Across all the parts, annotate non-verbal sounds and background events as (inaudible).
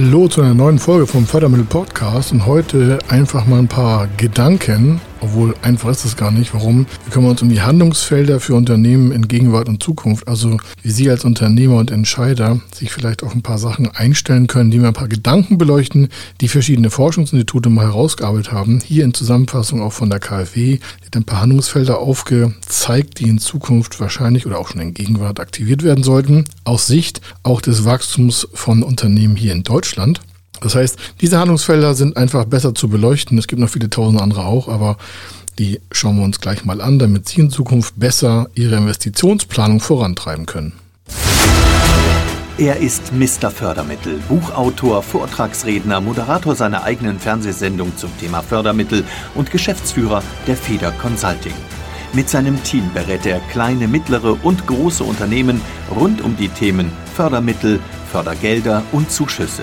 Hallo zu einer neuen Folge vom Fördermittel Podcast und heute einfach mal ein paar Gedanken, obwohl einfach ist es gar nicht. Warum? Wir kümmern uns um die Handlungsfelder für Unternehmen in Gegenwart und Zukunft. Also wie Sie als Unternehmer und Entscheider sich vielleicht auf ein paar Sachen einstellen können, die wir ein paar Gedanken beleuchten, die verschiedene Forschungsinstitute mal herausgearbeitet haben. Hier in Zusammenfassung auch von der KfW. Hat ein paar Handlungsfelder aufgezeigt, die in Zukunft wahrscheinlich oder auch schon in Gegenwart aktiviert werden sollten. Aus Sicht auch des Wachstums von Unternehmen hier in Deutschland. Das heißt, diese Handlungsfelder sind einfach besser zu beleuchten. Es gibt noch viele tausend andere auch, aber die schauen wir uns gleich mal an, damit Sie in Zukunft besser Ihre Investitionsplanung vorantreiben können. Er ist Mr. Fördermittel, Buchautor, Vortragsredner, Moderator seiner eigenen Fernsehsendung zum Thema Fördermittel und Geschäftsführer der Feder Consulting. Mit seinem Team berät er kleine, mittlere und große Unternehmen rund um die Themen Fördermittel, Fördergelder und Zuschüsse.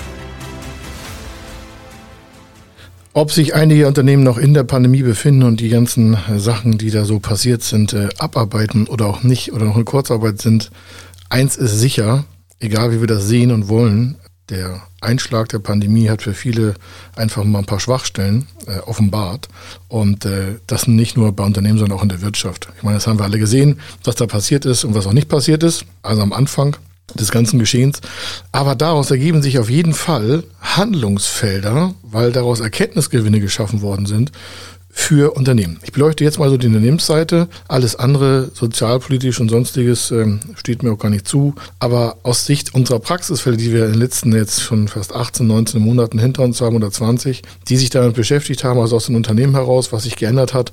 Ob sich einige Unternehmen noch in der Pandemie befinden und die ganzen Sachen, die da so passiert sind, äh, abarbeiten oder auch nicht oder noch in Kurzarbeit sind, Eins ist sicher, egal wie wir das sehen und wollen, der Einschlag der Pandemie hat für viele einfach mal ein paar Schwachstellen äh, offenbart. Und äh, das nicht nur bei Unternehmen, sondern auch in der Wirtschaft. Ich meine, das haben wir alle gesehen, was da passiert ist und was auch nicht passiert ist. Also am Anfang des ganzen Geschehens. Aber daraus ergeben sich auf jeden Fall Handlungsfelder, weil daraus Erkenntnisgewinne geschaffen worden sind für Unternehmen. Ich beleuchte jetzt mal so die Unternehmensseite. Alles andere, sozialpolitisch und sonstiges, ähm, steht mir auch gar nicht zu. Aber aus Sicht unserer Praxisfälle, die wir in den letzten jetzt schon fast 18, 19 Monaten hinter uns haben oder 20, die sich damit beschäftigt haben, also aus den Unternehmen heraus, was sich geändert hat,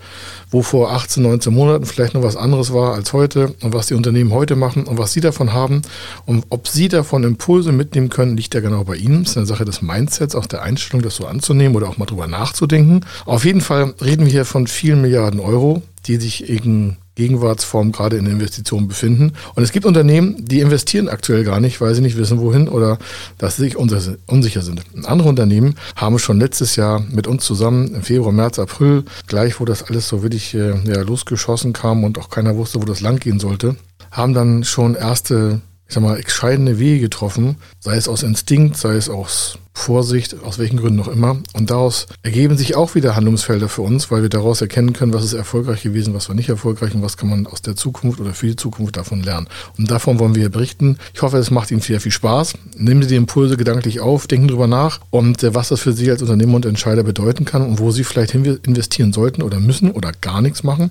wo vor 18, 19 Monaten vielleicht noch was anderes war als heute und was die Unternehmen heute machen und was sie davon haben und ob sie davon Impulse mitnehmen können, liegt ja genau bei ihnen. Das ist eine Sache des Mindsets, auch der Einstellung, das so anzunehmen oder auch mal drüber nachzudenken. Auf jeden Fall reden wir hier von vielen Milliarden Euro, die sich in Gegenwartsform gerade in Investitionen befinden. Und es gibt Unternehmen, die investieren aktuell gar nicht, weil sie nicht wissen, wohin oder dass sie sich unsicher sind. Andere Unternehmen haben schon letztes Jahr mit uns zusammen im Februar, März, April, gleich wo das alles so wirklich äh, ja, losgeschossen kam und auch keiner wusste, wo das lang gehen sollte, haben dann schon erste ich sag mal, entscheidende Wege getroffen, sei es aus Instinkt, sei es aus Vorsicht, aus welchen Gründen auch immer. Und daraus ergeben sich auch wieder Handlungsfelder für uns, weil wir daraus erkennen können, was ist erfolgreich gewesen, was war nicht erfolgreich und was kann man aus der Zukunft oder für die Zukunft davon lernen. Und davon wollen wir berichten. Ich hoffe, es macht Ihnen sehr viel Spaß. Nehmen Sie die Impulse gedanklich auf, denken drüber nach und äh, was das für Sie als Unternehmer und Entscheider bedeuten kann und wo Sie vielleicht investieren sollten oder müssen oder gar nichts machen.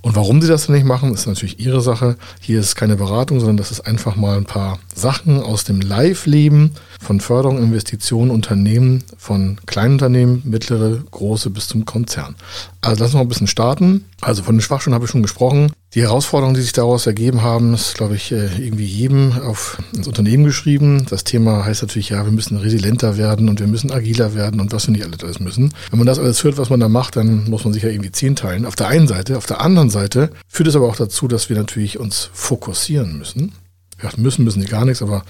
Und warum Sie das nicht machen, ist natürlich Ihre Sache. Hier ist keine Beratung, sondern das ist einfach mal ein paar Sachen aus dem Live-Leben von Förderung, Investitionen, Unternehmen, von kleinen Unternehmen, mittlere, große bis zum Konzern. Also lassen wir mal ein bisschen starten. Also von den Schwachstellen habe ich schon gesprochen. Die Herausforderungen, die sich daraus ergeben haben, ist, glaube ich, äh, irgendwie jedem auf ins Unternehmen geschrieben. Das Thema heißt natürlich, ja, wir müssen resilienter werden und wir müssen agiler werden und was wir nicht alles müssen. Wenn man das alles hört, was man da macht, dann muss man sich ja irgendwie zehn teilen. Auf der einen Seite. Auf der anderen Seite führt es aber auch dazu, dass wir natürlich uns fokussieren müssen. Ja, müssen, müssen die gar nichts, aber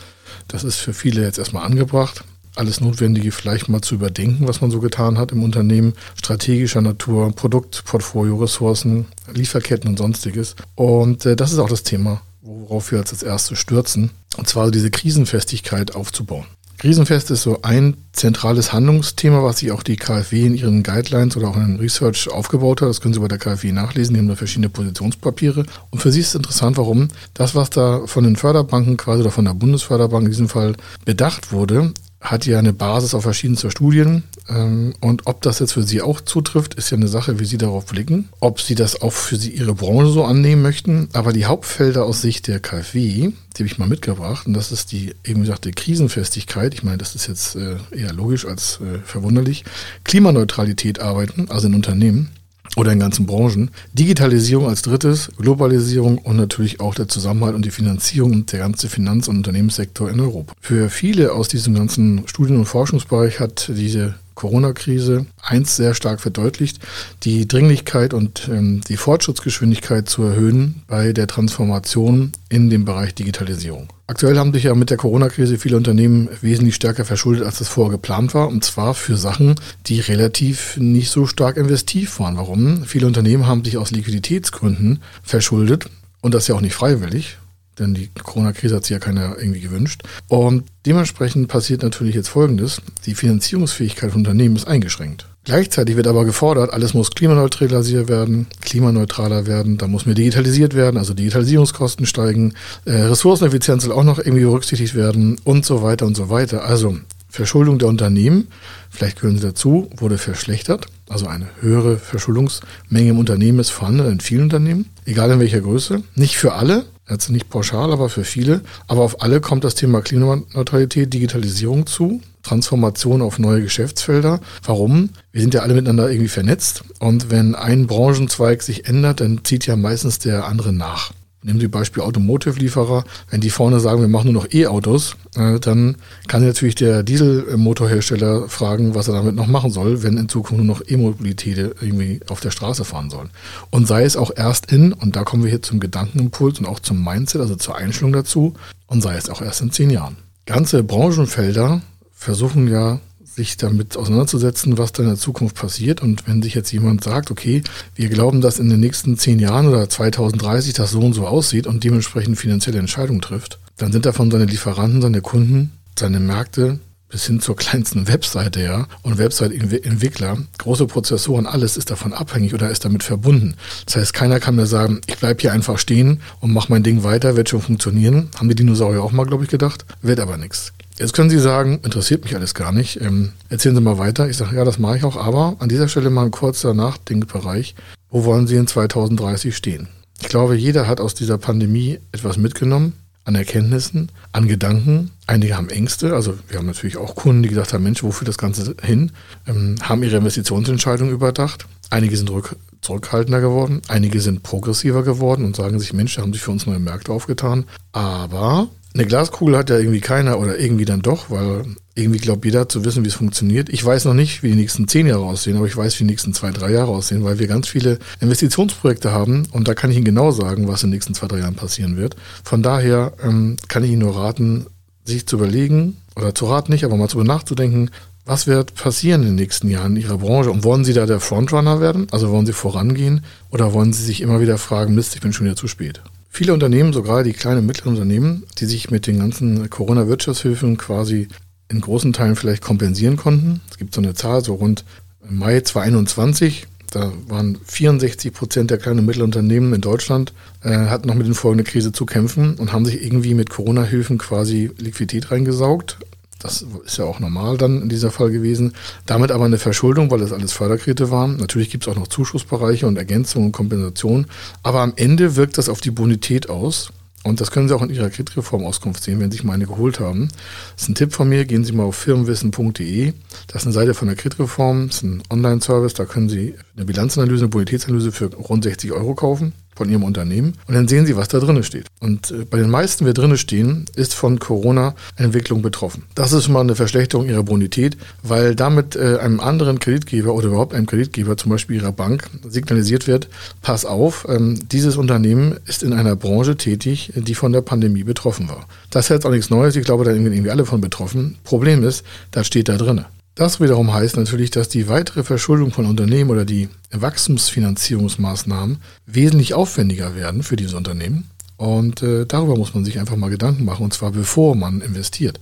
das ist für viele jetzt erstmal angebracht. Alles Notwendige vielleicht mal zu überdenken, was man so getan hat im Unternehmen, strategischer Natur, Produktportfolio, Ressourcen, Lieferketten und sonstiges. Und äh, das ist auch das Thema, worauf wir als erstes stürzen. Und zwar diese Krisenfestigkeit aufzubauen. Krisenfest ist so ein zentrales Handlungsthema, was sich auch die KfW in ihren Guidelines oder auch in Research aufgebaut hat. Das können Sie bei der KfW nachlesen. Die haben da verschiedene Positionspapiere. Und für Sie ist es interessant, warum das, was da von den Förderbanken quasi oder von der Bundesförderbank in diesem Fall bedacht wurde, hat ja eine Basis auf verschiedenster Studien. Ähm, und ob das jetzt für Sie auch zutrifft, ist ja eine Sache, wie Sie darauf blicken. Ob Sie das auch für Sie Ihre Branche so annehmen möchten. Aber die Hauptfelder aus Sicht der KfW, die habe ich mal mitgebracht. Und das ist die eben gesagt, Krisenfestigkeit. Ich meine, das ist jetzt äh, eher logisch als äh, verwunderlich. Klimaneutralität arbeiten, also in Unternehmen. Oder in ganzen Branchen. Digitalisierung als drittes, Globalisierung und natürlich auch der Zusammenhalt und die Finanzierung und der ganze Finanz- und Unternehmenssektor in Europa. Für viele aus diesem ganzen Studien- und Forschungsbereich hat diese Corona-Krise eins sehr stark verdeutlicht, die Dringlichkeit und ähm, die Fortschrittsgeschwindigkeit zu erhöhen bei der Transformation in dem Bereich Digitalisierung. Aktuell haben sich ja mit der Corona-Krise viele Unternehmen wesentlich stärker verschuldet, als das vorher geplant war, und zwar für Sachen, die relativ nicht so stark investiv waren. Warum? Viele Unternehmen haben sich aus Liquiditätsgründen verschuldet und das ja auch nicht freiwillig, denn die Corona-Krise hat sich ja keiner irgendwie gewünscht. Und dementsprechend passiert natürlich jetzt Folgendes. Die Finanzierungsfähigkeit von Unternehmen ist eingeschränkt. Gleichzeitig wird aber gefordert, alles muss klimaneutralisiert werden, klimaneutraler werden, da muss mehr digitalisiert werden, also Digitalisierungskosten steigen, äh, Ressourceneffizienz soll auch noch irgendwie berücksichtigt werden und so weiter und so weiter. Also Verschuldung der Unternehmen, vielleicht gehören Sie dazu, wurde verschlechtert. Also eine höhere Verschuldungsmenge im Unternehmen ist vorhanden, in vielen Unternehmen, egal in welcher Größe. Nicht für alle, also nicht pauschal, aber für viele. Aber auf alle kommt das Thema Klimaneutralität, Digitalisierung zu, Transformation auf neue Geschäftsfelder. Warum? Wir sind ja alle miteinander irgendwie vernetzt und wenn ein Branchenzweig sich ändert, dann zieht ja meistens der andere nach. Nehmen Sie Beispiel Automotive-Lieferer. Wenn die vorne sagen, wir machen nur noch E-Autos, äh, dann kann natürlich der Dieselmotorhersteller fragen, was er damit noch machen soll, wenn in Zukunft nur noch E-Mobilität irgendwie auf der Straße fahren soll. Und sei es auch erst in, und da kommen wir hier zum Gedankenimpuls und auch zum Mindset, also zur Einstellung dazu, und sei es auch erst in zehn Jahren. Ganze Branchenfelder versuchen ja sich damit auseinanderzusetzen, was da in der Zukunft passiert. Und wenn sich jetzt jemand sagt, okay, wir glauben, dass in den nächsten zehn Jahren oder 2030 das so und so aussieht und dementsprechend finanzielle Entscheidungen trifft, dann sind davon seine Lieferanten, seine Kunden, seine Märkte bis hin zur kleinsten Webseite, ja, und Website-Entwickler, große Prozessoren, alles ist davon abhängig oder ist damit verbunden. Das heißt, keiner kann mir sagen, ich bleibe hier einfach stehen und mache mein Ding weiter, wird schon funktionieren. Haben die Dinosaurier auch mal, glaube ich, gedacht. Wird aber nichts. Jetzt können Sie sagen, interessiert mich alles gar nicht. Ähm, erzählen Sie mal weiter. Ich sage, ja, das mache ich auch, aber an dieser Stelle mal ein kurzer Nachdenkbereich. Wo wollen Sie in 2030 stehen? Ich glaube, jeder hat aus dieser Pandemie etwas mitgenommen an Erkenntnissen, an Gedanken. Einige haben Ängste, also wir haben natürlich auch Kunden, die gesagt haben, Mensch, wofür das Ganze hin? Ähm, haben ihre Investitionsentscheidungen überdacht. Einige sind rück, zurückhaltender geworden, einige sind progressiver geworden und sagen sich, Mensch, da haben sich für uns neue Märkte aufgetan. Aber eine Glaskugel hat ja irgendwie keiner oder irgendwie dann doch, weil irgendwie glaubt jeder zu wissen, wie es funktioniert. Ich weiß noch nicht, wie die nächsten zehn Jahre aussehen, aber ich weiß, wie die nächsten zwei, drei Jahre aussehen, weil wir ganz viele Investitionsprojekte haben und da kann ich Ihnen genau sagen, was in den nächsten zwei, drei Jahren passieren wird. Von daher ähm, kann ich Ihnen nur raten, sich zu überlegen oder zu raten nicht, aber mal zu nachzudenken, was wird passieren in den nächsten Jahren in Ihrer Branche? Und wollen Sie da der Frontrunner werden? Also wollen Sie vorangehen? Oder wollen Sie sich immer wieder fragen, Mist, ich bin schon wieder zu spät? Viele Unternehmen, sogar die kleinen und mittleren Unternehmen, die sich mit den ganzen Corona-Wirtschaftshilfen quasi in großen Teilen vielleicht kompensieren konnten. Es gibt so eine Zahl, so rund Mai 2021, da waren 64 Prozent der kleinen und mittleren Unternehmen in Deutschland, äh, hatten noch mit den Folgen der Krise zu kämpfen und haben sich irgendwie mit Corona-Hilfen quasi Liquidität reingesaugt. Das ist ja auch normal dann in dieser Fall gewesen. Damit aber eine Verschuldung, weil das alles Förderkredite waren. Natürlich gibt es auch noch Zuschussbereiche und Ergänzungen und Kompensationen. Aber am Ende wirkt das auf die Bonität aus. Und das können Sie auch in Ihrer Kreditreform-Auskunft sehen, wenn Sie sich meine geholt haben. Das ist ein Tipp von mir. Gehen Sie mal auf firmenwissen.de. Das ist eine Seite von der Kreditreform. Das ist ein Online-Service. Da können Sie eine Bilanzanalyse, eine Bonitätsanalyse für rund 60 Euro kaufen von Ihrem Unternehmen und dann sehen Sie, was da drin steht. Und äh, bei den meisten, wer drin stehen, ist von Corona-Entwicklung betroffen. Das ist mal eine Verschlechterung Ihrer Bonität, weil damit äh, einem anderen Kreditgeber oder überhaupt einem Kreditgeber, zum Beispiel Ihrer Bank, signalisiert wird, pass auf, ähm, dieses Unternehmen ist in einer Branche tätig, die von der Pandemie betroffen war. Das ist jetzt auch nichts Neues, ich glaube, da sind irgendwie alle von betroffen. Problem ist, das steht da drin. Das wiederum heißt natürlich, dass die weitere Verschuldung von Unternehmen oder die Wachstumsfinanzierungsmaßnahmen wesentlich aufwendiger werden für diese Unternehmen. Und äh, darüber muss man sich einfach mal Gedanken machen, und zwar bevor man investiert.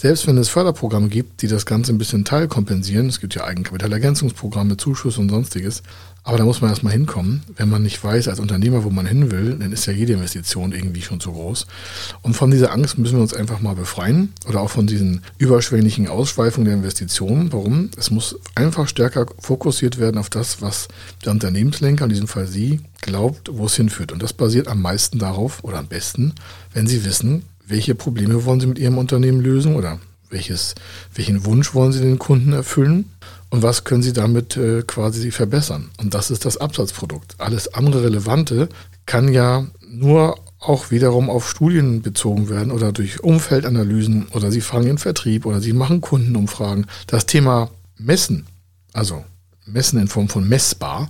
Selbst wenn es Förderprogramme gibt, die das Ganze ein bisschen teilkompensieren, es gibt ja Eigenkapitalergänzungsprogramme, Zuschüsse und sonstiges, aber da muss man erstmal hinkommen. Wenn man nicht weiß als Unternehmer, wo man hin will, dann ist ja jede Investition irgendwie schon zu groß. Und von dieser Angst müssen wir uns einfach mal befreien oder auch von diesen überschwänglichen Ausschweifungen der Investitionen. Warum? Es muss einfach stärker fokussiert werden auf das, was der Unternehmenslenker, in diesem Fall Sie, glaubt, wo es hinführt. Und das basiert am meisten darauf oder am besten, wenn Sie wissen, welche Probleme wollen Sie mit Ihrem Unternehmen lösen oder welches, welchen Wunsch wollen Sie den Kunden erfüllen und was können Sie damit äh, quasi verbessern. Und das ist das Absatzprodukt. Alles andere Relevante kann ja nur auch wiederum auf Studien bezogen werden oder durch Umfeldanalysen oder Sie fragen in Vertrieb oder Sie machen Kundenumfragen. Das Thema Messen, also Messen in Form von messbar,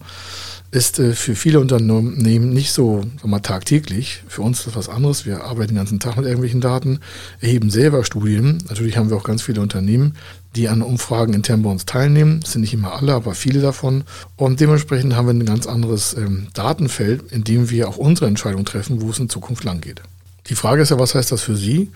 ist äh, für viele Unternehmen nicht so wir, tagtäglich. Für uns ist das was anderes. Wir arbeiten den ganzen Tag mit irgendwelchen Daten, erheben selber Studien. Natürlich haben wir auch ganz viele Unternehmen, die an Umfragen intern bei uns teilnehmen. Das sind nicht immer alle, aber viele davon. Und dementsprechend haben wir ein ganz anderes ähm, Datenfeld, in dem wir auch unsere Entscheidung treffen, wo es in Zukunft lang geht. Die Frage ist ja, was heißt das für Sie?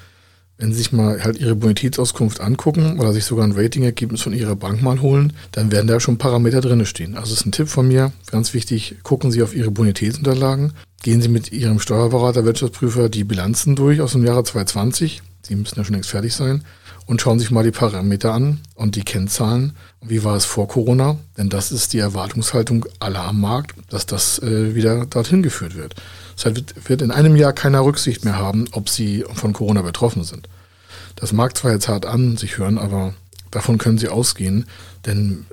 Wenn Sie sich mal halt Ihre Bonitätsauskunft angucken oder sich sogar ein Ratingergebnis von Ihrer Bank mal holen, dann werden da schon Parameter drin stehen. Also ist ein Tipp von mir, ganz wichtig, gucken Sie auf Ihre Bonitätsunterlagen, gehen Sie mit Ihrem Steuerberater, Wirtschaftsprüfer die Bilanzen durch aus dem Jahre 2020. Sie müssen ja schon längst fertig sein und schauen sich mal die Parameter an und die Kennzahlen. Wie war es vor Corona? Denn das ist die Erwartungshaltung aller am Markt, dass das äh, wieder dorthin geführt wird. Das heißt, wird in einem Jahr keiner Rücksicht mehr haben, ob sie von Corona betroffen sind. Das mag zwar jetzt hart an sich hören, aber davon können sie ausgehen, denn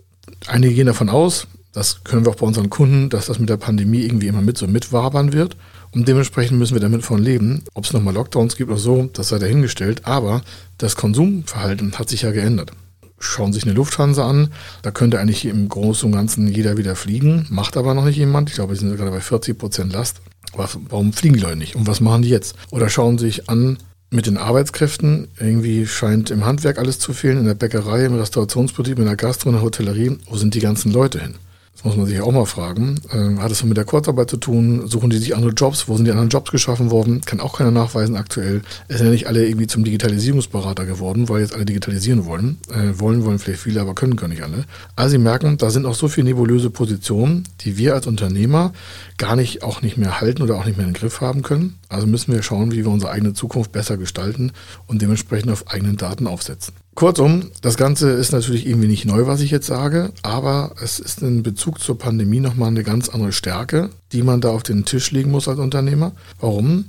einige gehen davon aus, das können wir auch bei unseren Kunden, dass das mit der Pandemie irgendwie immer mit so mitwabern wird. Und dementsprechend müssen wir damit von leben. Ob es nochmal Lockdowns gibt oder so, das sei dahingestellt. Aber das Konsumverhalten hat sich ja geändert. Schauen sich eine Lufthansa an, da könnte eigentlich im Großen und Ganzen jeder wieder fliegen, macht aber noch nicht jemand. Ich glaube, wir sind gerade bei 40 Prozent Last. Was, warum fliegen die Leute nicht? Und was machen die jetzt? Oder schauen sich an mit den Arbeitskräften. Irgendwie scheint im Handwerk alles zu fehlen, in der Bäckerei, im Restaurationsbetrieb, in der Gastro, in der Hotellerie. Wo sind die ganzen Leute hin? Das muss man sich auch mal fragen. Ähm, hat es mit der Kurzarbeit zu tun? Suchen die sich andere Jobs? Wo sind die anderen Jobs geschaffen worden? Kann auch keiner nachweisen aktuell. Es sind ja nicht alle irgendwie zum Digitalisierungsberater geworden, weil jetzt alle digitalisieren wollen. Äh, wollen, wollen vielleicht viele, aber können gar nicht alle. Also Sie merken, da sind auch so viele nebulöse Positionen, die wir als Unternehmer gar nicht, auch nicht mehr halten oder auch nicht mehr in den Griff haben können. Also müssen wir schauen, wie wir unsere eigene Zukunft besser gestalten und dementsprechend auf eigenen Daten aufsetzen. Kurzum, das Ganze ist natürlich irgendwie nicht neu, was ich jetzt sage, aber es ist in Bezug zur Pandemie nochmal eine ganz andere Stärke, die man da auf den Tisch legen muss als Unternehmer. Warum?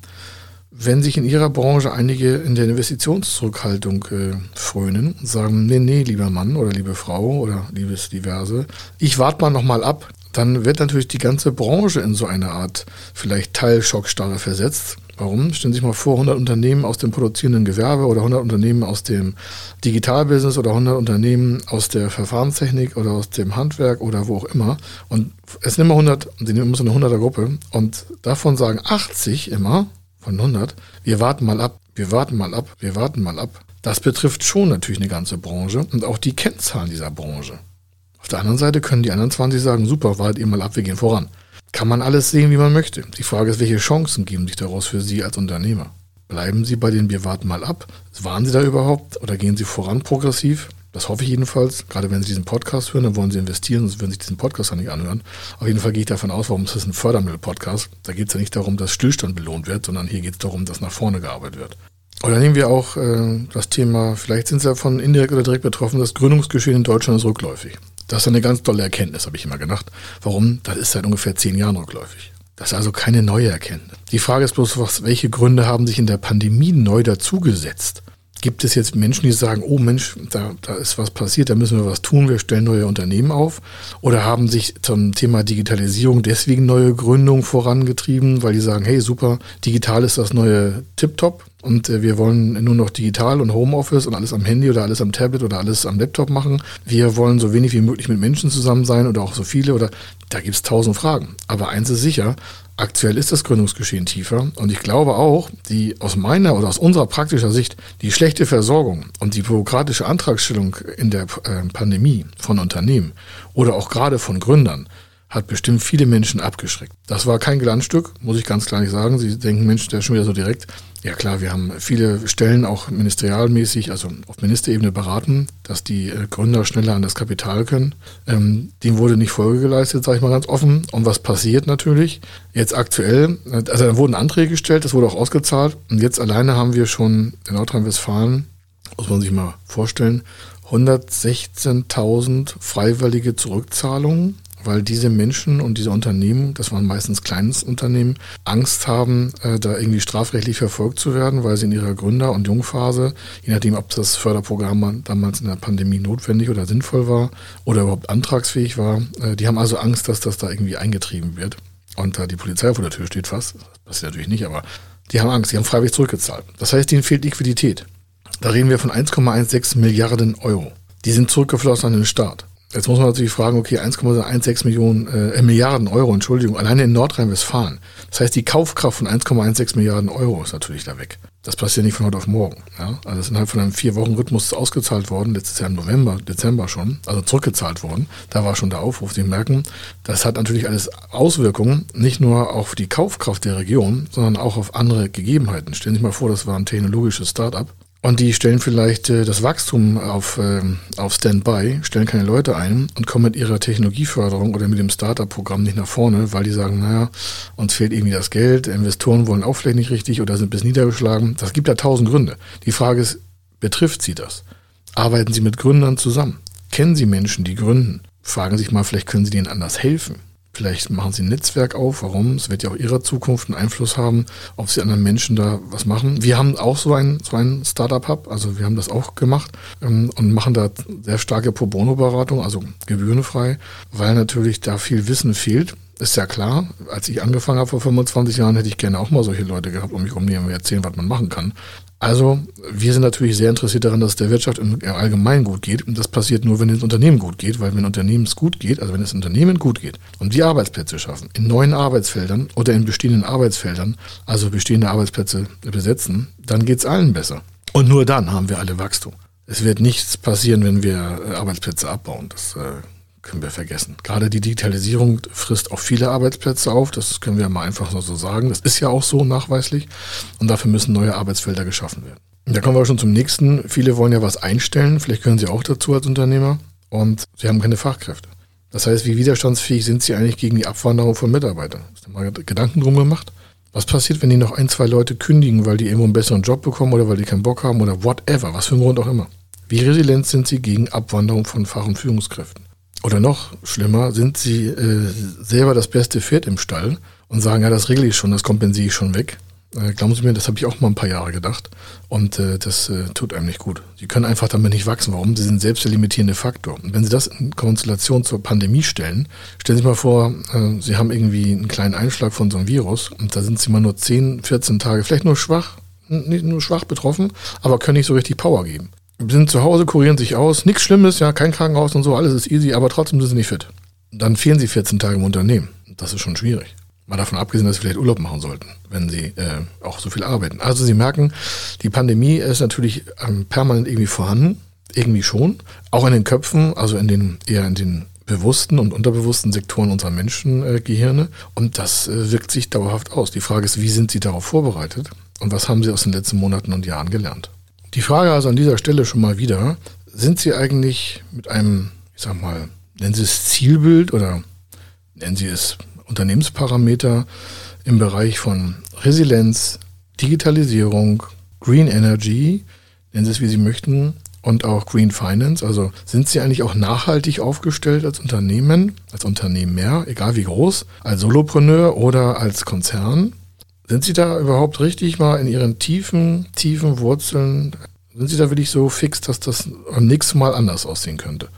Wenn sich in Ihrer Branche einige in der Investitionszurückhaltung äh, frönen und sagen, nee, nee, lieber Mann oder liebe Frau oder liebes Diverse, ich warte mal nochmal ab, dann wird natürlich die ganze Branche in so eine Art vielleicht Teilschockstarre versetzt Warum? Stellen Sie sich mal vor, 100 Unternehmen aus dem produzierenden Gewerbe oder 100 Unternehmen aus dem Digitalbusiness oder 100 Unternehmen aus der Verfahrenstechnik oder aus dem Handwerk oder wo auch immer. Und es sind immer 100, Sie nehmen immer so eine 100er Gruppe und davon sagen 80 immer von 100, wir warten mal ab, wir warten mal ab, wir warten mal ab. Das betrifft schon natürlich eine ganze Branche und auch die Kennzahlen dieser Branche. Auf der anderen Seite können die anderen 20 sagen, super, wartet ihr mal ab, wir gehen voran. Kann man alles sehen, wie man möchte. Die Frage ist, welche Chancen geben sich daraus für Sie als Unternehmer? Bleiben Sie bei den Wir warten mal ab? Waren Sie da überhaupt oder gehen Sie voran progressiv? Das hoffe ich jedenfalls. Gerade wenn Sie diesen Podcast hören, dann wollen Sie investieren, sonst würden Sie sich diesen Podcast ja nicht anhören. Auf jeden Fall gehe ich davon aus, warum ist das ein Fördermittel-Podcast? Da geht es ja nicht darum, dass Stillstand belohnt wird, sondern hier geht es darum, dass nach vorne gearbeitet wird. Oder nehmen wir auch äh, das Thema, vielleicht sind Sie davon indirekt oder direkt betroffen, das Gründungsgeschehen in Deutschland ist rückläufig. Das ist eine ganz tolle Erkenntnis, habe ich immer gedacht. Warum? Das ist seit ungefähr zehn Jahren rückläufig. Das ist also keine neue Erkenntnis. Die Frage ist bloß, was, welche Gründe haben sich in der Pandemie neu dazugesetzt? Gibt es jetzt Menschen, die sagen, oh Mensch, da, da ist was passiert, da müssen wir was tun, wir stellen neue Unternehmen auf? Oder haben sich zum Thema Digitalisierung deswegen neue Gründungen vorangetrieben, weil die sagen, hey super, digital ist das neue Tip-Top und äh, wir wollen nur noch digital und Homeoffice und alles am Handy oder alles am Tablet oder alles am Laptop machen. Wir wollen so wenig wie möglich mit Menschen zusammen sein oder auch so viele oder da gibt es tausend Fragen. Aber eins ist sicher, Aktuell ist das Gründungsgeschehen tiefer und ich glaube auch, die aus meiner oder aus unserer praktischer Sicht die schlechte Versorgung und die bürokratische Antragstellung in der äh, Pandemie von Unternehmen oder auch gerade von Gründern hat bestimmt viele Menschen abgeschreckt. Das war kein Glanzstück, muss ich ganz klar nicht sagen. Sie denken, Mensch, der ist schon wieder so direkt. Ja klar, wir haben viele Stellen auch ministerialmäßig, also auf Ministerebene beraten, dass die äh, Gründer schneller an das Kapital können. Ähm, dem wurde nicht Folge geleistet, sage ich mal ganz offen. Und was passiert natürlich? Jetzt aktuell, also da wurden Anträge gestellt, das wurde auch ausgezahlt. Und jetzt alleine haben wir schon in Nordrhein-Westfalen, muss man sich mal vorstellen, 116.000 freiwillige Zurückzahlungen weil diese Menschen und diese Unternehmen, das waren meistens kleines Unternehmen, Angst haben, äh, da irgendwie strafrechtlich verfolgt zu werden, weil sie in ihrer Gründer- und Jungphase, je nachdem, ob das Förderprogramm damals in der Pandemie notwendig oder sinnvoll war oder überhaupt antragsfähig war, äh, die haben also Angst, dass das da irgendwie eingetrieben wird und da die Polizei vor der Tür steht fast. Das passiert natürlich nicht, aber die haben Angst, die haben freiwillig zurückgezahlt. Das heißt, ihnen fehlt Liquidität. Da reden wir von 1,16 Milliarden Euro. Die sind zurückgeflossen an den Staat. Jetzt muss man natürlich fragen, okay, 1,16 Millionen äh, Milliarden Euro, Entschuldigung, alleine in Nordrhein-Westfalen. Das heißt, die Kaufkraft von 1,16 Milliarden Euro ist natürlich da weg. Das passiert nicht von heute auf morgen. Ja? Also es ist innerhalb von einem Vier-Wochen-Rhythmus ausgezahlt worden, letztes Jahr im November, Dezember schon, also zurückgezahlt worden. Da war schon der Aufruf. Sie merken, das hat natürlich alles Auswirkungen, nicht nur auf die Kaufkraft der Region, sondern auch auf andere Gegebenheiten. Stellen Sie sich mal vor, das war ein technologisches Start-up und die stellen vielleicht äh, das Wachstum auf, äh, auf Standby, stellen keine Leute ein und kommen mit ihrer Technologieförderung oder mit dem Startup-Programm nicht nach vorne, weil die sagen, naja, uns fehlt irgendwie das Geld, Investoren wollen auch vielleicht nicht richtig oder sind bis niedergeschlagen. Das gibt ja tausend Gründe. Die Frage ist, betrifft sie das? Arbeiten Sie mit Gründern zusammen? Kennen Sie Menschen, die gründen? Fragen Sie sich mal, vielleicht können Sie denen anders helfen. Vielleicht machen sie ein Netzwerk auf. Warum? Es wird ja auch ihrer Zukunft einen Einfluss haben, ob sie anderen Menschen da was machen. Wir haben auch so ein, so ein Startup-Hub, also wir haben das auch gemacht ähm, und machen da sehr starke Pro Bono-Beratung, also gebührenfrei, weil natürlich da viel Wissen fehlt. Ist ja klar, als ich angefangen habe vor 25 Jahren, hätte ich gerne auch mal solche Leute gehabt, um mich um mir erzählen, was man machen kann. Also wir sind natürlich sehr interessiert daran, dass es der Wirtschaft im Allgemeinen gut geht. Und das passiert nur, wenn es Unternehmen gut geht, weil wenn Unternehmen es gut geht, also wenn es Unternehmen gut geht und die Arbeitsplätze schaffen, in neuen Arbeitsfeldern oder in bestehenden Arbeitsfeldern, also bestehende Arbeitsplätze besetzen, dann geht es allen besser. Und nur dann haben wir alle Wachstum. Es wird nichts passieren, wenn wir Arbeitsplätze abbauen. Das äh, können wir vergessen. Gerade die Digitalisierung frisst auch viele Arbeitsplätze auf. Das können wir mal einfach so sagen. Das ist ja auch so nachweislich. Und dafür müssen neue Arbeitsfelder geschaffen werden. Da kommen wir schon zum nächsten. Viele wollen ja was einstellen. Vielleicht können Sie auch dazu als Unternehmer. Und Sie haben keine Fachkräfte. Das heißt, wie widerstandsfähig sind Sie eigentlich gegen die Abwanderung von Mitarbeitern? Hast du mal Gedanken drum gemacht? Was passiert, wenn die noch ein, zwei Leute kündigen, weil die irgendwo einen besseren Job bekommen oder weil die keinen Bock haben oder whatever, was für ein Grund auch immer? Wie resilient sind Sie gegen Abwanderung von Fach- und Führungskräften? Oder noch schlimmer, sind sie äh, selber das beste Pferd im Stall und sagen, ja, das regle ich schon, das kompensiere ich schon weg. Äh, glauben Sie mir, das habe ich auch mal ein paar Jahre gedacht. Und äh, das äh, tut einem nicht gut. Sie können einfach damit nicht wachsen. Warum? Sie sind selbst der limitierende Faktor. Und wenn Sie das in Konstellation zur Pandemie stellen, stellen Sie sich mal vor, äh, Sie haben irgendwie einen kleinen Einschlag von so einem Virus und da sind Sie mal nur 10, 14 Tage, vielleicht nur schwach, nicht nur schwach betroffen, aber können nicht so richtig Power geben sind zu Hause, kurieren sich aus, nichts Schlimmes, ja, kein Krankenhaus und so, alles ist easy, aber trotzdem sind sie nicht fit. Dann fehlen sie 14 Tage im Unternehmen. Das ist schon schwierig. Mal davon abgesehen, dass sie vielleicht Urlaub machen sollten, wenn sie äh, auch so viel arbeiten. Also Sie merken, die Pandemie ist natürlich ähm, permanent irgendwie vorhanden, irgendwie schon, auch in den Köpfen, also in den eher in den bewussten und unterbewussten Sektoren unserer Menschengehirne. Äh, und das äh, wirkt sich dauerhaft aus. Die Frage ist, wie sind Sie darauf vorbereitet und was haben Sie aus den letzten Monaten und Jahren gelernt? Die Frage also an dieser Stelle schon mal wieder, sind Sie eigentlich mit einem, ich sag mal, nennen Sie es Zielbild oder nennen Sie es Unternehmensparameter im Bereich von Resilienz, Digitalisierung, Green Energy, nennen Sie es wie Sie möchten, und auch Green Finance. Also sind Sie eigentlich auch nachhaltig aufgestellt als Unternehmen, als Unternehmer, egal wie groß, als Solopreneur oder als Konzern? Sind Sie da überhaupt richtig mal in Ihren tiefen, tiefen Wurzeln, sind Sie da wirklich so fix, dass das am nächsten Mal anders aussehen könnte?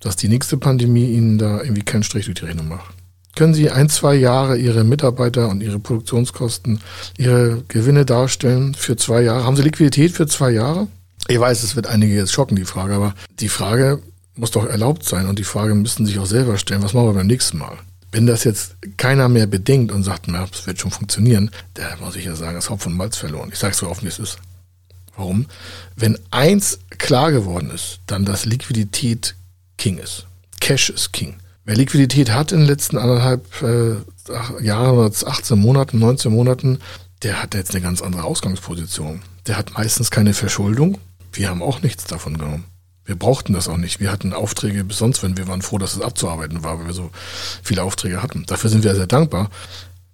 Dass die nächste Pandemie Ihnen da irgendwie keinen Strich durch die Rechnung macht? Können Sie ein, zwei Jahre Ihre Mitarbeiter und Ihre Produktionskosten, Ihre Gewinne darstellen für zwei Jahre? Haben Sie Liquidität für zwei Jahre? Ich weiß, es wird einige jetzt schocken, die Frage, aber die Frage muss doch erlaubt sein und die Frage müssten sich auch selber stellen, was machen wir beim nächsten Mal? Wenn das jetzt keiner mehr bedenkt und sagt, na, das wird schon funktionieren, da muss ich ja sagen, das Haupt von Malz verloren. Ich sage es so offen, wie es ist. Warum? Wenn eins klar geworden ist, dann dass Liquidität King ist. Cash ist King. Wer Liquidität hat in den letzten anderthalb äh, Jahren, 18 Monaten, 19 Monaten, der hat jetzt eine ganz andere Ausgangsposition. Der hat meistens keine Verschuldung. Wir haben auch nichts davon genommen. Wir brauchten das auch nicht. Wir hatten Aufträge bis sonst, wenn wir waren froh, dass es abzuarbeiten war, weil wir so viele Aufträge hatten. Dafür sind wir sehr dankbar.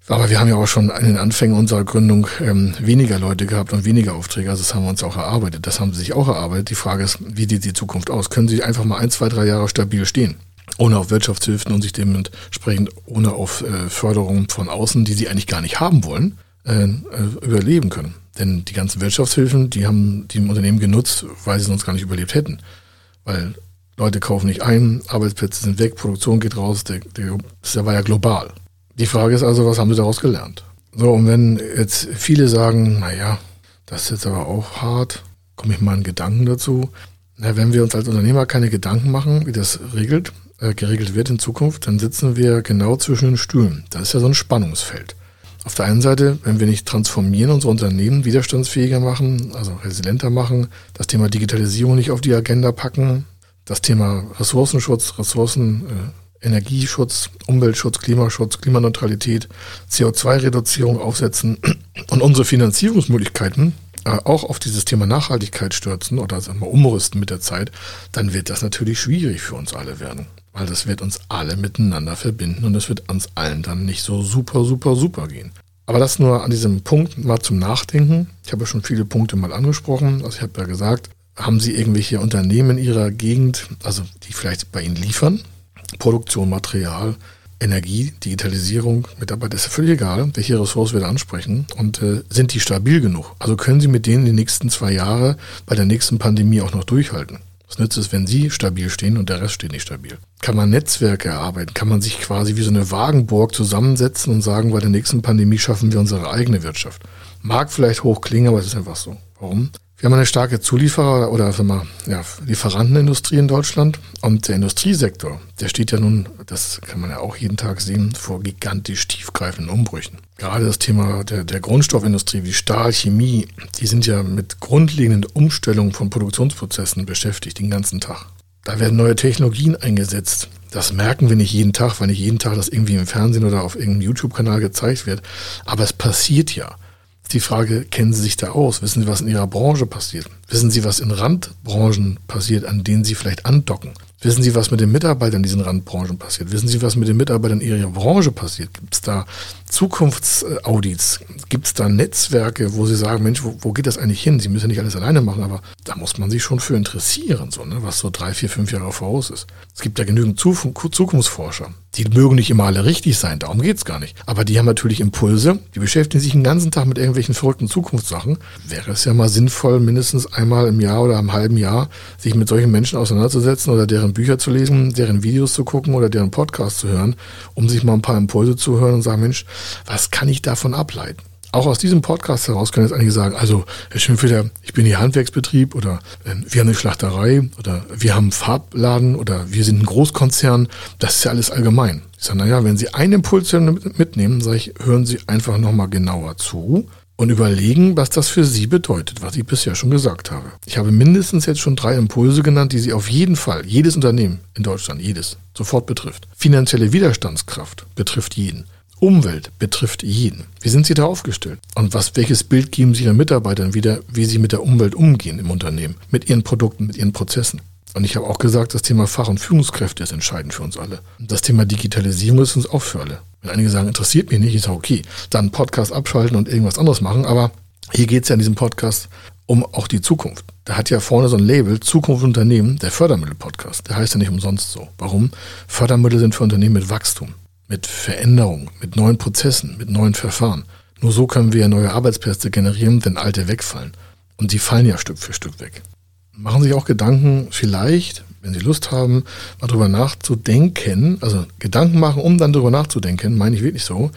Aber wir haben ja auch schon in den Anfängen unserer Gründung ähm, weniger Leute gehabt und weniger Aufträge. Also das haben wir uns auch erarbeitet. Das haben sie sich auch erarbeitet. Die Frage ist, wie sieht die Zukunft aus? Können sie einfach mal ein, zwei, drei Jahre stabil stehen? ohne auf Wirtschaftshilfen und sich dementsprechend ohne auf äh, Förderung von außen, die sie eigentlich gar nicht haben wollen, äh, äh, überleben können. Denn die ganzen Wirtschaftshilfen, die haben die im Unternehmen genutzt, weil sie sonst gar nicht überlebt hätten. Weil Leute kaufen nicht ein, Arbeitsplätze sind weg, Produktion geht raus, der, der, das war ja global. Die Frage ist also, was haben sie daraus gelernt? So, und wenn jetzt viele sagen, naja, das ist jetzt aber auch hart, komme ich mal in Gedanken dazu. Na, wenn wir uns als Unternehmer keine Gedanken machen, wie das regelt, äh, geregelt wird in Zukunft, dann sitzen wir genau zwischen den Stühlen. Das ist ja so ein Spannungsfeld. Auf der einen Seite, wenn wir nicht transformieren, unsere Unternehmen widerstandsfähiger machen, also resilienter machen, das Thema Digitalisierung nicht auf die Agenda packen, das Thema Ressourcenschutz, Ressourcen, äh, Energieschutz, Umweltschutz, Klimaschutz, Klimaneutralität, CO2-Reduzierung aufsetzen (clears throat) und unsere Finanzierungsmöglichkeiten äh, auch auf dieses Thema Nachhaltigkeit stürzen oder sagen wir, umrüsten mit der Zeit, dann wird das natürlich schwierig für uns alle werden. Weil das wird uns alle miteinander verbinden und es wird uns allen dann nicht so super, super, super gehen. Aber das nur an diesem Punkt mal zum Nachdenken. Ich habe ja schon viele Punkte mal angesprochen. Also ich habe ja gesagt, haben Sie irgendwelche Unternehmen in Ihrer Gegend, also die vielleicht bei Ihnen liefern? Produktion, Material, Energie, Digitalisierung, Mitarbeiter, ist ja völlig egal, welche Ressource wir da ansprechen. Und äh, sind die stabil genug? Also können Sie mit denen die nächsten zwei Jahre bei der nächsten Pandemie auch noch durchhalten? Was nützt es, wenn Sie stabil stehen und der Rest steht nicht stabil? Kann man Netzwerke erarbeiten? Kann man sich quasi wie so eine Wagenburg zusammensetzen und sagen, bei der nächsten Pandemie schaffen wir unsere eigene Wirtschaft? Mag vielleicht hoch klingen, aber es ist einfach so. Warum? Wir haben eine starke Zulieferer- oder mal, ja, Lieferantenindustrie in Deutschland. Und der Industriesektor, der steht ja nun, das kann man ja auch jeden Tag sehen, vor gigantisch tiefgreifenden Umbrüchen. Gerade das Thema der, der Grundstoffindustrie wie Stahl, Chemie, die sind ja mit grundlegenden Umstellungen von Produktionsprozessen beschäftigt den ganzen Tag. Da werden neue Technologien eingesetzt. Das merken wir nicht jeden Tag, weil nicht jeden Tag das irgendwie im Fernsehen oder auf irgendeinem YouTube-Kanal gezeigt wird. Aber es passiert ja die Frage, kennen Sie sich da aus? Wissen Sie, was in Ihrer Branche passiert? Wissen Sie, was in Randbranchen passiert, an denen Sie vielleicht andocken? Wissen Sie, was mit den Mitarbeitern in diesen Randbranchen passiert? Wissen Sie, was mit den Mitarbeitern in Ihrer Branche passiert? Gibt es da Zukunftsaudits? Gibt es da Netzwerke, wo Sie sagen, Mensch, wo, wo, geht das eigentlich hin? Sie müssen ja nicht alles alleine machen, aber da muss man sich schon für interessieren, so, ne? was so drei, vier, fünf Jahre voraus ist. Es gibt ja genügend Zukunftsforscher. Die mögen nicht immer alle richtig sein, darum geht's gar nicht. Aber die haben natürlich Impulse, die beschäftigen sich den ganzen Tag mit irgendwelchen verrückten Zukunftssachen. Wäre es ja mal sinnvoll, mindestens einmal im Jahr oder im halben Jahr sich mit solchen Menschen auseinanderzusetzen oder deren Bücher zu lesen, deren Videos zu gucken oder deren Podcasts zu hören, um sich mal ein paar Impulse zu hören und sagen, Mensch, was kann ich davon ableiten? Auch aus diesem Podcast heraus können jetzt einige sagen, also Herr Schimpfeder, ich bin hier Handwerksbetrieb oder äh, wir haben eine Schlachterei oder wir haben einen Farbladen oder wir sind ein Großkonzern. Das ist ja alles allgemein. Ich sage, naja, wenn Sie einen Impuls mitnehmen, sage ich, hören Sie einfach nochmal genauer zu und überlegen, was das für Sie bedeutet, was ich bisher schon gesagt habe. Ich habe mindestens jetzt schon drei Impulse genannt, die Sie auf jeden Fall, jedes Unternehmen in Deutschland, jedes, sofort betrifft. Finanzielle Widerstandskraft betrifft jeden. Umwelt betrifft jeden. Wie sind Sie da aufgestellt? Und was, welches Bild geben Sie Ihren Mitarbeitern wieder, wie sie mit der Umwelt umgehen im Unternehmen, mit ihren Produkten, mit ihren Prozessen? Und ich habe auch gesagt, das Thema Fach- und Führungskräfte ist entscheidend für uns alle. Das Thema Digitalisierung ist uns auch für alle. Wenn einige sagen, interessiert mich nicht, ich sage, okay, dann Podcast abschalten und irgendwas anderes machen. Aber hier geht es ja in diesem Podcast um auch die Zukunft. Da hat ja vorne so ein Label, Zukunft Unternehmen, der Fördermittel-Podcast. Der heißt ja nicht umsonst so. Warum? Fördermittel sind für Unternehmen mit Wachstum mit Veränderungen, mit neuen Prozessen, mit neuen Verfahren. Nur so können wir neue Arbeitsplätze generieren, wenn alte wegfallen. Und die fallen ja Stück für Stück weg. Machen sich auch Gedanken, vielleicht, wenn Sie Lust haben, mal drüber nachzudenken, also Gedanken machen, um dann drüber nachzudenken, meine ich wirklich so.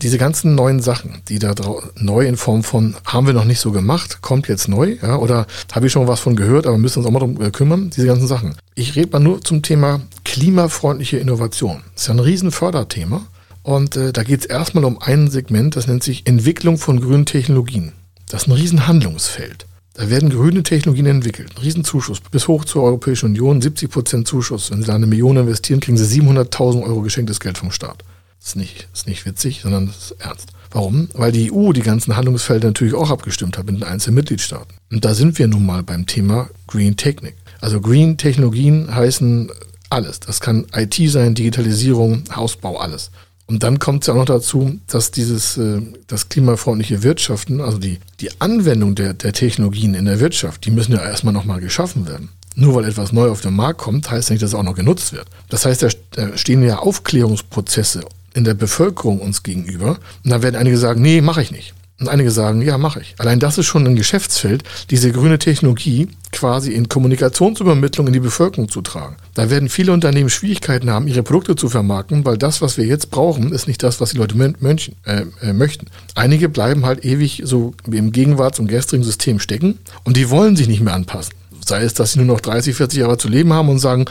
Diese ganzen neuen Sachen, die da neu in Form von, haben wir noch nicht so gemacht, kommt jetzt neu, ja, oder habe ich schon was von gehört, aber müssen uns auch mal darum äh, kümmern, diese ganzen Sachen. Ich rede mal nur zum Thema klimafreundliche Innovation. Das ist ja ein riesen Förderthema. Und äh, da geht es erstmal um ein Segment, das nennt sich Entwicklung von grünen Technologien. Das ist ein riesen Handlungsfeld. Da werden grüne Technologien entwickelt. Riesenzuschuss bis hoch zur Europäischen Union, 70 Prozent Zuschuss. Wenn Sie da eine Million investieren, kriegen Sie 700.000 Euro geschenktes Geld vom Staat. Das ist nicht, ist nicht witzig, sondern das ist ernst. Warum? Weil die EU die ganzen Handlungsfelder natürlich auch abgestimmt hat mit den einzelnen Mitgliedstaaten. Und da sind wir nun mal beim Thema Green Technik. Also Green Technologien heißen alles. Das kann IT sein, Digitalisierung, Hausbau, alles. Und dann kommt es ja auch noch dazu, dass dieses äh, das klimafreundliche Wirtschaften, also die, die Anwendung der, der Technologien in der Wirtschaft, die müssen ja erstmal nochmal geschaffen werden. Nur weil etwas neu auf den Markt kommt, heißt nicht, dass es auch noch genutzt wird. Das heißt, da stehen ja Aufklärungsprozesse in der Bevölkerung uns gegenüber. Und da werden einige sagen, nee, mache ich nicht. Und einige sagen, ja, mache ich. Allein das ist schon ein Geschäftsfeld, diese grüne Technologie quasi in Kommunikationsübermittlung in die Bevölkerung zu tragen. Da werden viele Unternehmen Schwierigkeiten haben, ihre Produkte zu vermarkten, weil das, was wir jetzt brauchen, ist nicht das, was die Leute mönchen, äh, äh, möchten. Einige bleiben halt ewig so im Gegenwarts- und gestrigen System stecken und die wollen sich nicht mehr anpassen. Sei es, dass sie nur noch 30, 40 Jahre zu leben haben und sagen,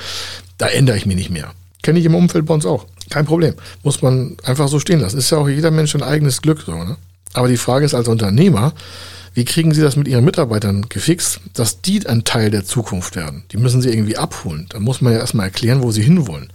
da ändere ich mich nicht mehr. Kenne ich im Umfeld bei uns auch. Kein Problem. Muss man einfach so stehen lassen. Ist ja auch jeder Mensch ein eigenes Glück so, ne? Aber die Frage ist als Unternehmer, wie kriegen Sie das mit Ihren Mitarbeitern gefixt, dass die ein Teil der Zukunft werden? Die müssen Sie irgendwie abholen. Da muss man ja erstmal erklären, wo Sie hinwollen.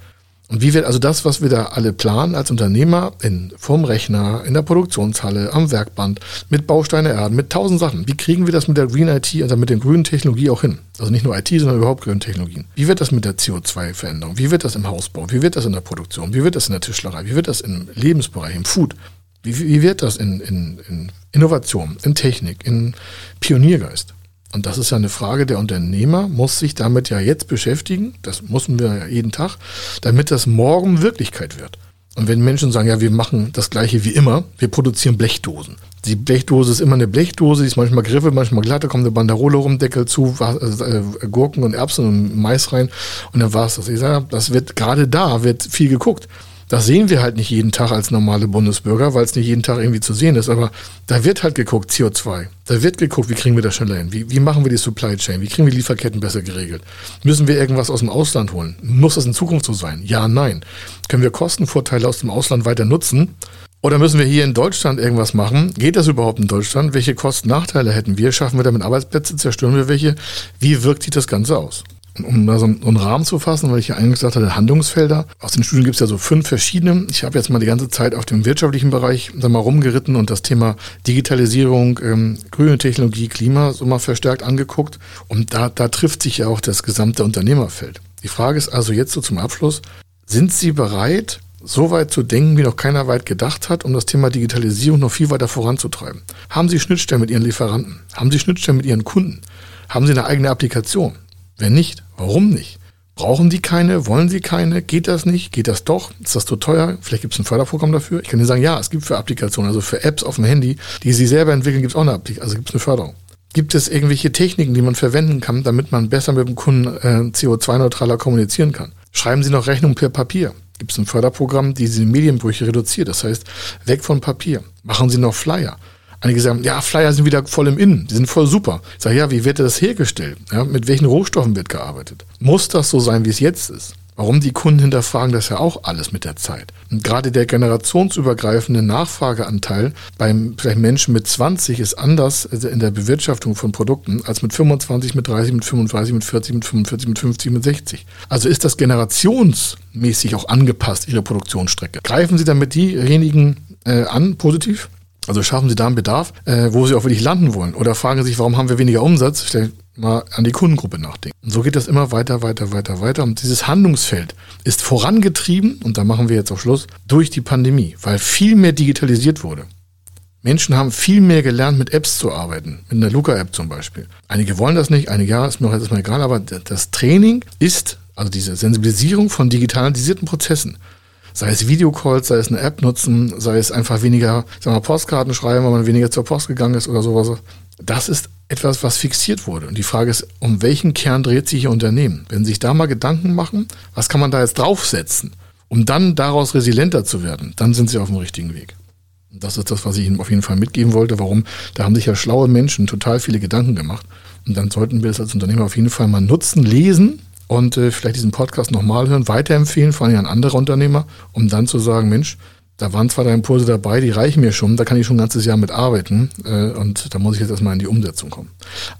Und wie wird also das, was wir da alle planen als Unternehmer, in, vom Rechner, in der Produktionshalle, am Werkband, mit Bausteine erden, mit tausend Sachen, wie kriegen wir das mit der Green IT, also mit der grünen Technologie auch hin? Also nicht nur IT, sondern überhaupt grüne Technologien. Wie wird das mit der CO2-Veränderung? Wie wird das im Hausbau? Wie wird das in der Produktion? Wie wird das in der Tischlerei? Wie wird das im Lebensbereich, im Food? Wie, wie wird das in, in, in Innovation, in Technik, in Pioniergeist? Und das ist ja eine Frage, der Unternehmer muss sich damit ja jetzt beschäftigen, das müssen wir ja jeden Tag, damit das morgen Wirklichkeit wird. Und wenn Menschen sagen, ja, wir machen das gleiche wie immer, wir produzieren Blechdosen. Die Blechdose ist immer eine Blechdose, die ist manchmal Griffe, manchmal glatt, da kommt eine Banderole rum, Deckel zu, äh, Gurken und Erbsen und Mais rein und dann war es das. Ich sage, das wird gerade da, wird viel geguckt. Das sehen wir halt nicht jeden Tag als normale Bundesbürger, weil es nicht jeden Tag irgendwie zu sehen ist. Aber da wird halt geguckt, CO2. Da wird geguckt, wie kriegen wir das schneller hin? Wie, wie machen wir die Supply Chain? Wie kriegen wir Lieferketten besser geregelt? Müssen wir irgendwas aus dem Ausland holen? Muss das in Zukunft so sein? Ja, nein. Können wir Kostenvorteile aus dem Ausland weiter nutzen? Oder müssen wir hier in Deutschland irgendwas machen? Geht das überhaupt in Deutschland? Welche Kosten, Nachteile hätten wir? Schaffen wir damit Arbeitsplätze? Zerstören wir welche? Wie wirkt sich das Ganze aus? Um da so einen Rahmen zu fassen, weil ich ja eigentlich gesagt hatte, Handlungsfelder. Aus den Studien gibt es ja so fünf verschiedene. Ich habe jetzt mal die ganze Zeit auf dem wirtschaftlichen Bereich da mal rumgeritten und das Thema Digitalisierung, ähm, grüne Technologie, Klima so mal verstärkt angeguckt. Und da, da trifft sich ja auch das gesamte Unternehmerfeld. Die Frage ist also jetzt so zum Abschluss, sind Sie bereit, so weit zu denken, wie noch keiner weit gedacht hat, um das Thema Digitalisierung noch viel weiter voranzutreiben? Haben Sie Schnittstellen mit Ihren Lieferanten? Haben Sie Schnittstellen mit Ihren Kunden? Haben Sie eine eigene Applikation? Wenn nicht, warum nicht? Brauchen die keine? Wollen sie keine? Geht das nicht? Geht das doch? Ist das zu teuer? Vielleicht gibt es ein Förderprogramm dafür. Ich kann Ihnen sagen, ja, es gibt für Applikationen, also für Apps auf dem Handy, die Sie selber entwickeln, gibt es auch eine Applikation, also gibt es eine Förderung. Gibt es irgendwelche Techniken, die man verwenden kann, damit man besser mit dem Kunden äh, CO2-neutraler kommunizieren kann? Schreiben Sie noch Rechnung per Papier. Gibt es ein Förderprogramm, die diese Medienbrüche reduziert? Das heißt, weg von Papier. Machen Sie noch Flyer. Einige sagen, ja, Flyer sind wieder voll im Innen, die sind voll super. Ich sage, ja, wie wird das hergestellt? Ja, mit welchen Rohstoffen wird gearbeitet? Muss das so sein, wie es jetzt ist? Warum die Kunden hinterfragen das ja auch alles mit der Zeit. Und gerade der generationsübergreifende Nachfrageanteil beim vielleicht Menschen mit 20 ist anders in der Bewirtschaftung von Produkten als mit 25, mit 30, mit 35, mit 40, mit 45, mit 50, mit 60. Also ist das generationsmäßig auch angepasst, Ihre Produktionsstrecke. Greifen Sie damit diejenigen äh, an, positiv? Also schaffen Sie da einen Bedarf, äh, wo Sie auch wirklich landen wollen. Oder fragen Sie sich, warum haben wir weniger Umsatz? Stell mal an die Kundengruppe nachdenken. Und so geht das immer weiter, weiter, weiter, weiter. Und dieses Handlungsfeld ist vorangetrieben, und da machen wir jetzt auch Schluss, durch die Pandemie, weil viel mehr digitalisiert wurde. Menschen haben viel mehr gelernt, mit Apps zu arbeiten, mit einer Luca-App zum Beispiel. Einige wollen das nicht, einige ja, ist mir auch jetzt mal egal, aber das Training ist, also diese Sensibilisierung von digitalisierten Prozessen, sei es Videocalls, sei es eine App nutzen, sei es einfach weniger, sagen wir Postkarten schreiben, weil man weniger zur Post gegangen ist oder sowas. Das ist etwas, was fixiert wurde. Und die Frage ist, um welchen Kern dreht sich Ihr Unternehmen? Wenn Sie sich da mal Gedanken machen, was kann man da jetzt draufsetzen, um dann daraus resilienter zu werden, dann sind Sie auf dem richtigen Weg. Und das ist das, was ich Ihnen auf jeden Fall mitgeben wollte. Warum? Da haben sich ja schlaue Menschen total viele Gedanken gemacht. Und dann sollten wir es als Unternehmer auf jeden Fall mal nutzen, lesen, und äh, vielleicht diesen Podcast nochmal hören, weiterempfehlen, vor allem an andere Unternehmer, um dann zu sagen, Mensch, da waren zwei, drei Impulse dabei, die reichen mir schon, da kann ich schon ein ganzes Jahr mit arbeiten äh, und da muss ich jetzt erstmal in die Umsetzung kommen.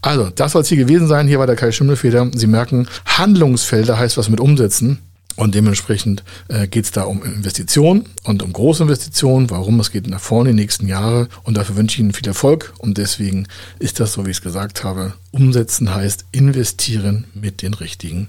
Also, das soll es hier gewesen sein. Hier war der Kai Schimmelfeder. Sie merken, Handlungsfelder heißt was mit Umsetzen. Und dementsprechend äh, geht es da um Investitionen und um große Investitionen. Warum? Es geht nach vorne in die nächsten Jahre. Und dafür wünsche ich Ihnen viel Erfolg. Und deswegen ist das, so wie ich es gesagt habe, umsetzen heißt investieren mit den richtigen